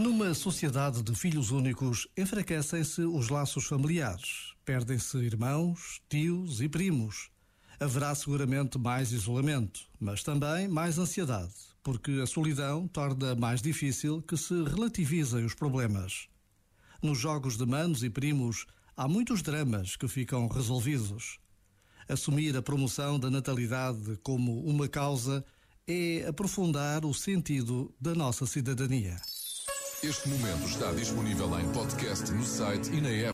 Numa sociedade de filhos únicos, enfraquecem-se os laços familiares, perdem-se irmãos, tios e primos. Haverá seguramente mais isolamento, mas também mais ansiedade, porque a solidão torna mais difícil que se relativizem os problemas. Nos jogos de manos e primos, há muitos dramas que ficam resolvidos. Assumir a promoção da natalidade como uma causa é aprofundar o sentido da nossa cidadania. Este momento está disponível em podcast no site e na app.